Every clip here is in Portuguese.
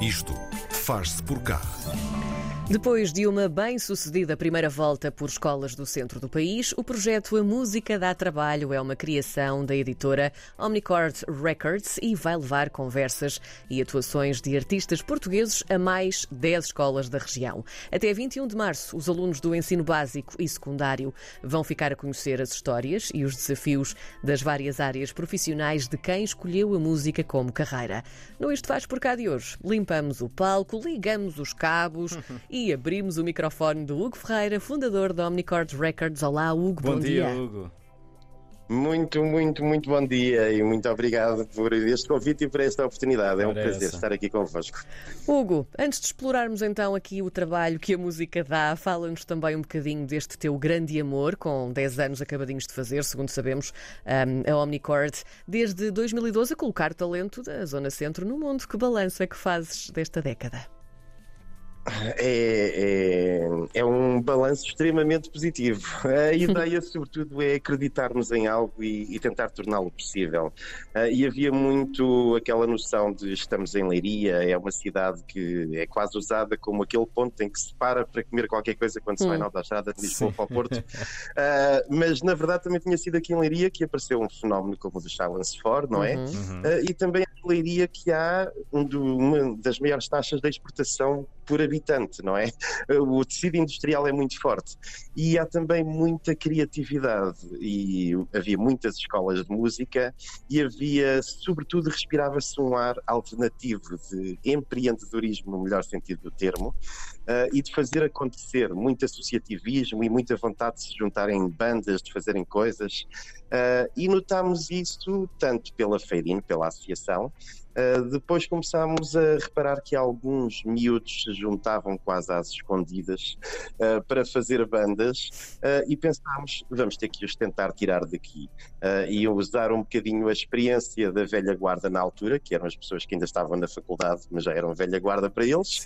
Isto faz-se por cá. Depois de uma bem-sucedida primeira volta por escolas do centro do país, o projeto A Música Dá Trabalho é uma criação da editora Omnicord Records e vai levar conversas e atuações de artistas portugueses a mais 10 escolas da região. Até 21 de março, os alunos do ensino básico e secundário vão ficar a conhecer as histórias e os desafios das várias áreas profissionais de quem escolheu a música como carreira. No Isto Faz Por Cá de hoje, limpamos o palco, ligamos os cabos e e abrimos o microfone do Hugo Ferreira, fundador da Omnicord Records. Olá, Hugo, bom, bom dia. dia. Hugo. Muito, muito, muito bom dia e muito obrigado por este convite e por esta oportunidade. É um prazer estar aqui convosco. Hugo, antes de explorarmos então aqui o trabalho que a música dá, fala-nos também um bocadinho deste teu grande amor, com 10 anos acabadinhos de fazer, segundo sabemos, a Omnicord, desde 2012 a colocar o talento da Zona Centro no mundo. Que balanço é que fazes desta década? É, é, é, um balanço extremamente positivo. A ideia, sobretudo, é acreditarmos em algo e, e tentar torná-lo possível. Uh, e havia muito aquela noção de estamos em Leiria, é uma cidade que é quase usada como aquele ponto em que se para para comer qualquer coisa quando se vai hum. na autostrada de Lisboa para o Porto. Uh, mas, na verdade, também tinha sido aqui em Leiria que apareceu um fenómeno como o do 4, não é? Uhum. Uh, e também Leiria que há um do, uma das maiores taxas de exportação por habitante, não é? O tecido industrial é muito forte e há também muita criatividade e havia muitas escolas de música e havia, sobretudo, respirava-se um ar alternativo de empreendedorismo no melhor sentido do termo uh, e de fazer acontecer muito associativismo e muita vontade de se juntarem bandas, de fazerem coisas. Uh, e notámos isso tanto pela Feirin, pela associação, Uh, depois começámos a reparar que alguns miúdos se juntavam quase às escondidas uh, para fazer bandas uh, e pensámos, vamos ter que os tentar tirar daqui. e usar um bocadinho a experiência da velha guarda na altura, que eram as pessoas que ainda estavam na faculdade, mas já eram velha guarda para eles,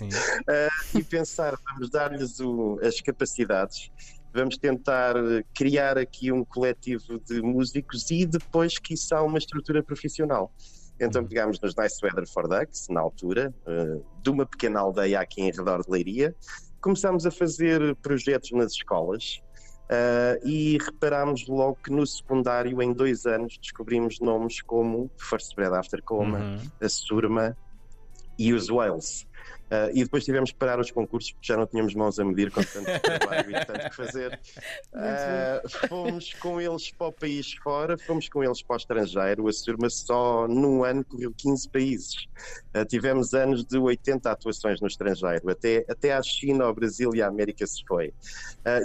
e pensar, vamos dar-lhes as capacidades vamos tentar criar aqui um coletivo de músicos e depois, quiçá, uma estrutura profissional. Então pegámos nos Nice Weather for Ducks, na altura, uh, de uma pequena aldeia aqui em redor de Leiria. Começámos a fazer projetos nas escolas uh, e reparámos logo que no secundário, em dois anos, descobrimos nomes como First Bread After Coma, uhum. a Surma e os Wales. Uh, e depois tivemos que parar os concursos porque já não tínhamos mãos a medir com tanto trabalho e tanto que fazer. Uh, fomos com eles para o país fora, fomos com eles para o estrangeiro. A Surma só num ano correu 15 países. Uh, tivemos anos de 80 atuações no estrangeiro, até, até à China, ao Brasil e à América se foi.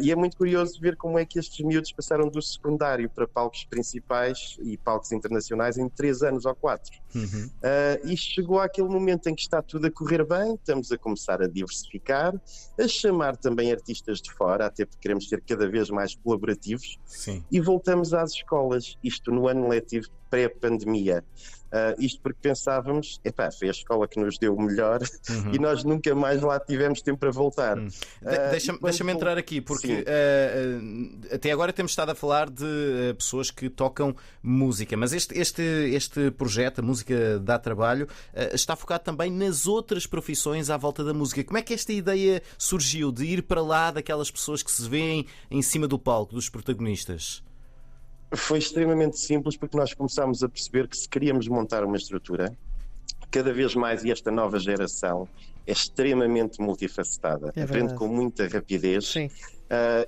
e é muito curioso ver como é que estes miúdos passaram do secundário para palcos principais e palcos internacionais em 3 anos ou 4. Uhum. e chegou àquele momento em que está tudo a correr bem estamos a começar a diversificar, a chamar também artistas de fora, até porque queremos ser cada vez mais colaborativos. Sim. E voltamos às escolas, isto no ano letivo pré-pandemia. Uh, isto porque pensávamos, epá, foi a escola que nos deu o melhor uhum. e nós nunca mais lá tivemos tempo para voltar. Uhum. Uh, Deixa-me deixa entrar aqui, porque uh, até agora temos estado a falar de pessoas que tocam música, mas este, este, este projeto, a Música Dá Trabalho, está focado também nas outras profissões à volta da música. Como é que esta ideia surgiu de ir para lá daquelas pessoas que se veem em cima do palco, dos protagonistas? Foi extremamente simples porque nós começámos a perceber que se queríamos montar uma estrutura, cada vez mais, e esta nova geração é extremamente multifacetada, é aprende com muita rapidez uh,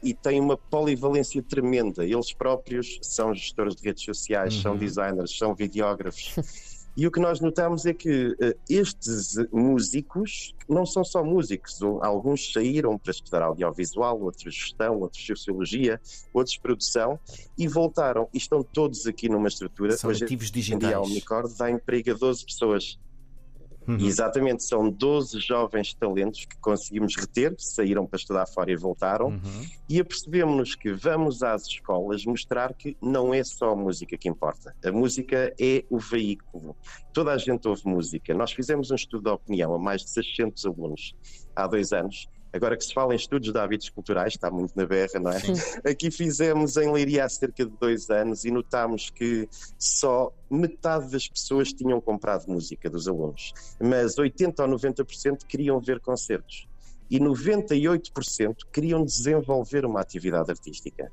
e tem uma polivalência tremenda. Eles próprios são gestores de redes sociais, uhum. são designers, são videógrafos. E o que nós notamos é que uh, estes músicos não são só músicos, alguns saíram para estudar audiovisual, outros gestão, outros sociologia, outros produção e voltaram e estão todos aqui numa estrutura. São Hoje, ativos digitais. A dá emprego a 12 pessoas Uhum. exatamente, são 12 jovens talentos que conseguimos reter, saíram para estudar fora e voltaram, uhum. e apercebemos-nos que vamos às escolas mostrar que não é só a música que importa. A música é o veículo. Toda a gente ouve música. Nós fizemos um estudo de opinião a mais de 600 alunos há dois anos Agora que se fala em estudos de hábitos culturais, está muito na berra, não é? Sim. Aqui fizemos em Leiria há cerca de dois anos e notámos que só metade das pessoas tinham comprado música dos alunos, mas 80 ou 90% queriam ver concertos e 98% queriam desenvolver uma atividade artística.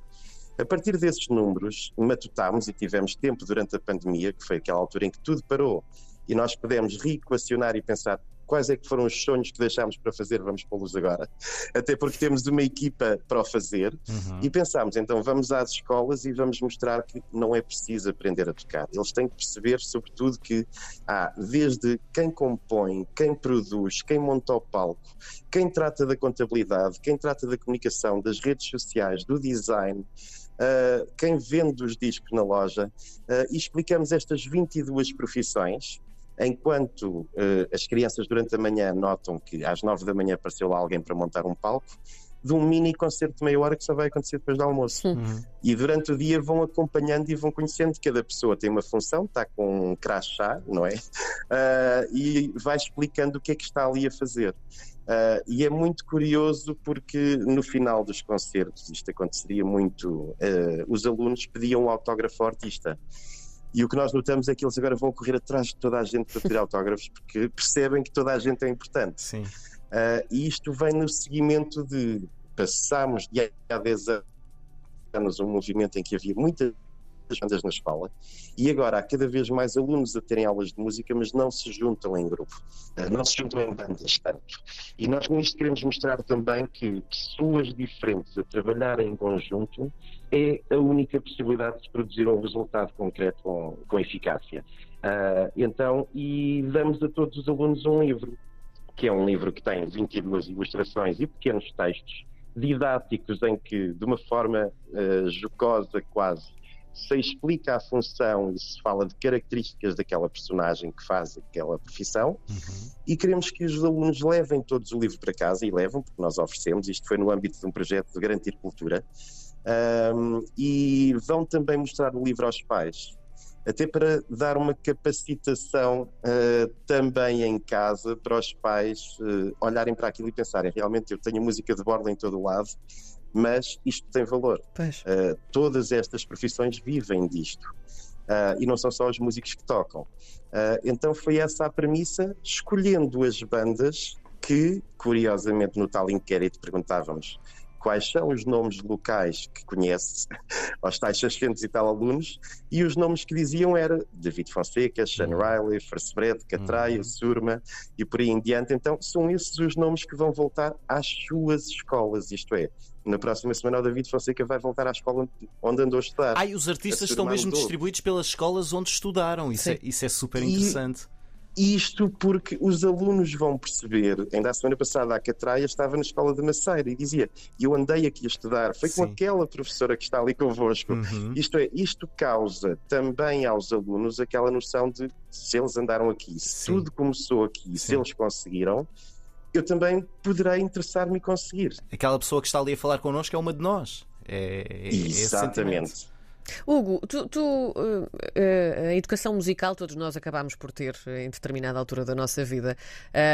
A partir desses números, matutámos e tivemos tempo durante a pandemia, que foi aquela altura em que tudo parou, e nós pudemos reequacionar e pensar quais é que foram os sonhos que deixámos para fazer, vamos pô-los agora. Até porque temos uma equipa para o fazer uhum. e pensámos, então vamos às escolas e vamos mostrar que não é preciso aprender a tocar. Eles têm que perceber, sobretudo, que há desde quem compõe, quem produz, quem monta o palco, quem trata da contabilidade, quem trata da comunicação, das redes sociais, do design. Uh, quem vende os discos na loja, uh, e explicamos estas 22 profissões Enquanto uh, as crianças durante a manhã notam que às nove da manhã apareceu lá alguém para montar um palco, de um mini concerto de meia hora que só vai acontecer depois do almoço. Uhum. E durante o dia vão acompanhando e vão conhecendo. Cada pessoa tem uma função, está com um crachá, não é? Uh, e vai explicando o que é que está ali a fazer. Uh, e é muito curioso porque no final dos concertos, isto aconteceria muito, uh, os alunos pediam um autógrafo ao artista. E o que nós notamos é que eles agora vão correr atrás de toda a gente para pedir autógrafos porque percebem que toda a gente é importante. Sim. Uh, e isto vem no seguimento de passamos de há 10 anos um movimento em que havia muitas bandas na escola e agora há cada vez mais alunos a terem aulas de música, mas não se juntam em grupo, uh, não se juntam em bandas tanto. E nós com isto queremos mostrar também que pessoas diferentes a trabalhar em conjunto é a única possibilidade de produzir um resultado concreto com, com eficácia. Uh, então, e damos a todos os alunos um livro, que é um livro que tem 22 ilustrações e pequenos textos didáticos em que, de uma forma uh, jocosa quase, se explica a função e se fala de características daquela personagem que faz aquela profissão uhum. e queremos que os alunos levem todos o livro para casa e levam, porque nós oferecemos, isto foi no âmbito de um projeto de garantir cultura, um, e vão também mostrar o livro aos pais, até para dar uma capacitação uh, também em casa para os pais uh, olharem para aquilo e pensarem: realmente eu tenho música de borda em todo o lado, mas isto tem valor. Uh, todas estas profissões vivem disto. e não são só os músicos que tocam. então foi essa a premissa, escolhendo as bandas que, curiosamente, no tal inquérito perguntávamos quais são os nomes locais que conhece, aos tais 600 e tal alunos, e os nomes que diziam era David Fonseca, Sean uhum. Riley, Fersbred, Catraia, uhum. Surma e por aí em diante. Então são esses os nomes que vão voltar às suas escolas, isto é, na próxima semana o David Fonseca vai voltar à escola onde andou a estudar. Ah, e os artistas estão mesmo distribuídos pelas escolas onde estudaram, isso, é, isso é super interessante. E isto porque os alunos vão perceber. Ainda a semana passada a Catraia estava na escola de Maceira e dizia: Eu andei aqui a estudar, foi com Sim. aquela professora que está ali convosco. Uhum. Isto é, isto causa também aos alunos aquela noção de se eles andaram aqui, se Sim. tudo começou aqui, Sim. se eles conseguiram, eu também poderei interessar-me e conseguir. Aquela pessoa que está ali a falar connosco é uma de nós. É, é Exatamente. Hugo, tu, tu uh, uh, a educação musical todos nós acabamos por ter em determinada altura da nossa vida.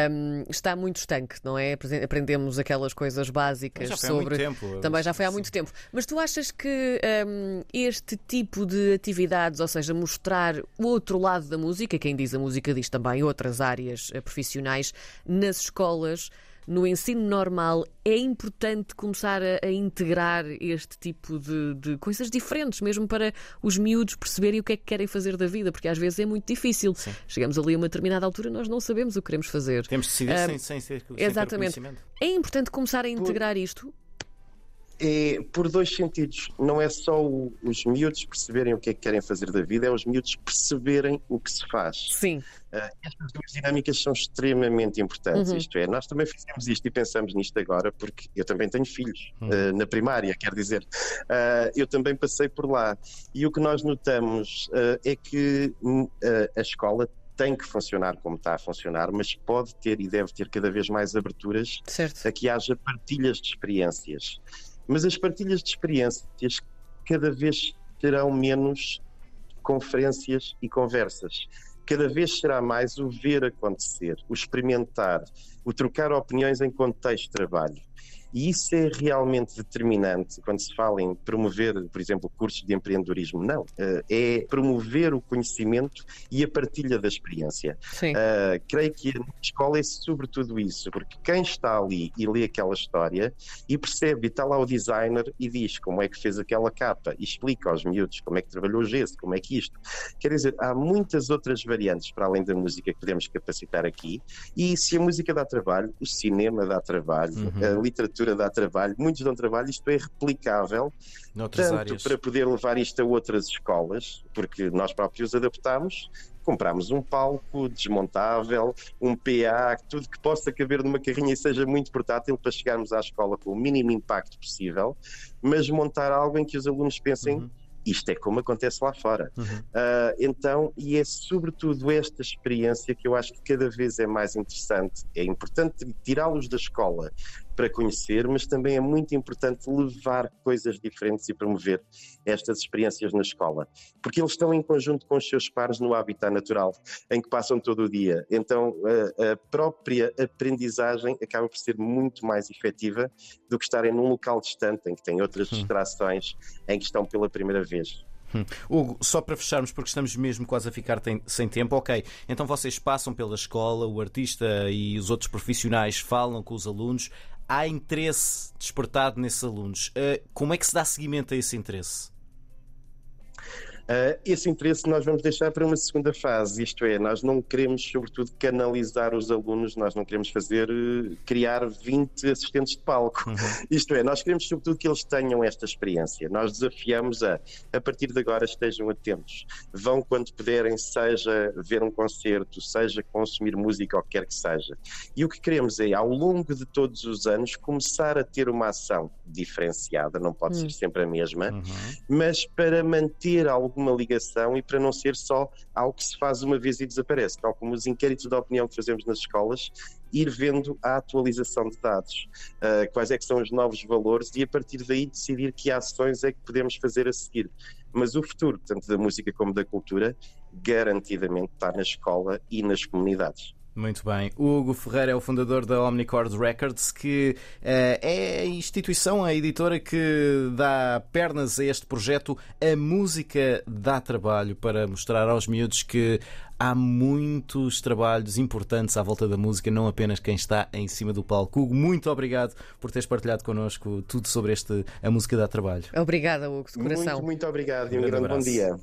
Um, está muito estanque, não é? Aprendemos aquelas coisas básicas já foi sobre. Há muito tempo. Também já foi há muito tempo. Mas tu achas que um, este tipo de atividades, ou seja, mostrar o outro lado da música, quem diz a música diz também outras áreas profissionais, nas escolas no ensino normal é importante começar a, a integrar este tipo de, de, coisas diferentes, mesmo para os miúdos perceberem o que é que querem fazer da vida, porque às vezes é muito difícil. Sim. Chegamos ali a uma determinada altura nós não sabemos o que queremos fazer. Temos de decidir um, sem, sem, sem, sem Exatamente. É importante começar a integrar isto é por dois sentidos. Não é só o, os miúdos perceberem o que é que querem fazer da vida, é os miúdos perceberem o que se faz. Sim. Uh, estas duas dinâmicas são extremamente importantes. Uhum. Isto é, nós também fizemos isto e pensamos nisto agora, porque eu também tenho filhos uhum. uh, na primária, quer dizer, uh, eu também passei por lá. E o que nós notamos é que hum, a escola tem que funcionar como está a funcionar, mas pode ter e deve ter cada vez mais aberturas certo. a que haja partilhas de experiências. Mas as partilhas de experiências cada vez terão menos conferências e conversas. cada vez será mais o ver acontecer, o experimentar, o trocar opiniões em contexto de trabalho. E isso é realmente determinante quando se fala em promover, por exemplo, cursos de empreendedorismo. Não. Eh, é promover o conhecimento e a partilha da experiência. Uh, creio que a escola é sobretudo isso, porque quem está ali e lê aquela história e percebe, e está lá o designer e diz como é que fez aquela capa, e explica aos miúdos como é que trabalhou o gesso, como é que isto. Quer dizer, há muitas outras variantes para além da música que podemos capacitar aqui, e se a música dá trabalho, o cinema dá trabalho, uhum. a literatura dá trabalho, muitos dão trabalho, isto é replicável, Noutras tanto áreas. para poder levar isto a outras escolas, porque nós próprios adaptamos, compramos um palco desmontável, um PA, tudo que possa caber numa carrinha e seja muito portátil para chegarmos à escola com o mínimo impacto possível, mas montar algo em que os alunos pensem. Uhum isto é como acontece lá fora. Uhum. Uh, então, e é sobretudo esta experiência que eu acho que cada vez é mais interessante. É importante tirá-los da escola para conhecer, mas também é muito importante levar coisas diferentes e promover estas experiências na escola, porque eles estão em conjunto com os seus pares no habitat natural, em que passam todo o dia. Então, a, a própria aprendizagem acaba por ser muito mais efetiva do que estarem num local distante, em que têm outras hum. distrações, em que estão pela primeira vez. Hum. Hugo, só para fecharmos, porque estamos mesmo quase a ficar sem tempo, ok. Então vocês passam pela escola, o artista e os outros profissionais falam com os alunos. Há interesse despertado nesses alunos. Uh, como é que se dá seguimento a esse interesse? Uh, esse interesse nós vamos deixar para uma segunda fase, isto é, nós não queremos, sobretudo, canalizar os alunos, nós não queremos fazer, uh, criar 20 assistentes de palco. Uhum. Isto é, nós queremos, sobretudo, que eles tenham esta experiência. Nós desafiamos a, a partir de agora, estejam atentos. Vão quando puderem, seja ver um concerto, seja consumir música, ou quer que seja. E o que queremos é, ao longo de todos os anos, começar a ter uma ação diferenciada, não pode uhum. ser sempre a mesma, uhum. mas para manter algo alguma ligação e para não ser só algo que se faz uma vez e desaparece, tal como os inquéritos de opinião que fazemos nas escolas, ir vendo a atualização de dados, uh, quais é que são os novos valores e a partir daí decidir que ações é que podemos fazer a seguir. Mas o futuro, tanto da música como da cultura, garantidamente está na escola e nas comunidades. Muito bem. O Hugo Ferreira é o fundador da Omnicord Records, que uh, é a instituição, a editora que dá pernas a este projeto. A música dá trabalho para mostrar aos miúdos que há muitos trabalhos importantes à volta da música, não apenas quem está em cima do palco. Hugo, muito obrigado por teres partilhado connosco tudo sobre este A Música dá Trabalho. Obrigada, Hugo, de coração. Muito, muito obrigado e um, um grande, grande bom dia.